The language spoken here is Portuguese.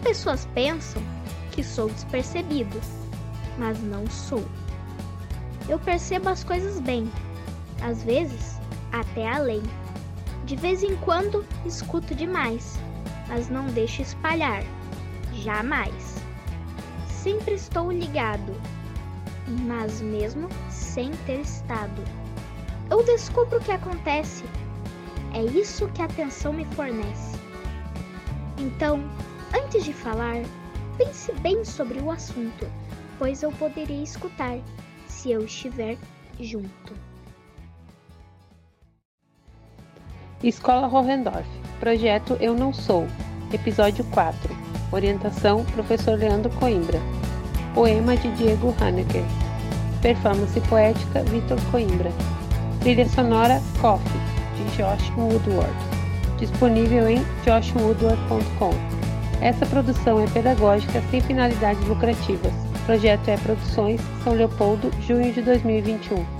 pessoas pensam que sou despercebido, mas não sou. Eu percebo as coisas bem, às vezes até além. De vez em quando escuto demais, mas não deixo espalhar. Jamais. Sempre estou ligado, mas mesmo sem ter estado. Eu descubro o que acontece. É isso que a atenção me fornece. Então, antes de falar, pense bem sobre o assunto, pois eu poderia escutar se eu estiver junto. Escola Rovendorf, Projeto Eu Não Sou, Episódio 4, Orientação Professor Leandro Coimbra, Poema de Diego Haneke, Performance Poética Vitor Coimbra, Trilha Sonora Coffee, de Josh Woodward, disponível em joshwoodward.com. Essa produção é pedagógica sem finalidades lucrativas. O projeto é Produções São Leopoldo, junho de 2021.